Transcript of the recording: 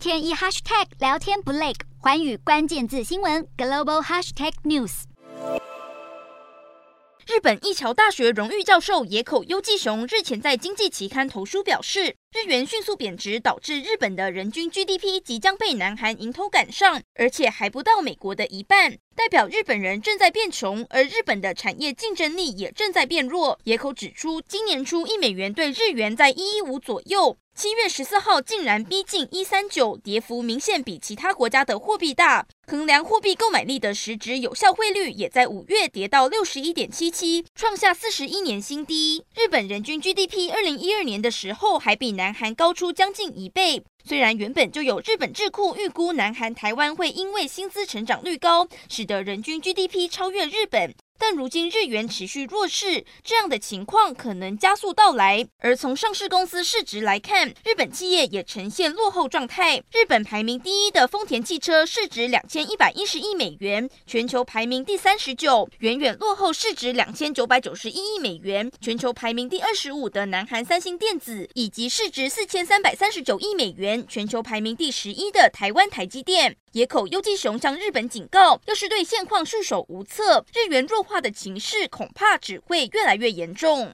天一 hashtag 聊天不累，环宇关键字新闻 global hashtag news。日本一桥大学荣誉教授野口优纪雄日前在经济期刊投书表示，日元迅速贬值导致日本的人均 GDP 即将被南韩迎头赶上，而且还不到美国的一半，代表日本人正在变穷，而日本的产业竞争力也正在变弱。野口指出，今年初一美元兑日元在一一五左右。七月十四号竟然逼近一三九，跌幅明显比其他国家的货币大。衡量货币购买力的实质有效汇率也在五月跌到六十一点七七，创下四十一年新低。日本人均 GDP 二零一二年的时候还比南韩高出将近一倍。虽然原本就有日本智库预估南韩、台湾会因为薪资成长率高，使得人均 GDP 超越日本。但如今日元持续弱势，这样的情况可能加速到来。而从上市公司市值来看，日本企业也呈现落后状态。日本排名第一的丰田汽车市值两千一百一十亿美元，全球排名第三十九，远远落后市值两千九百九十一亿美元，全球排名第二十五的南韩三星电子，以及市值四千三百三十九亿美元，全球排名第十一的台湾台积电。野口优纪雄向日本警告，要是对现况束手无策，日元弱化的情势恐怕只会越来越严重。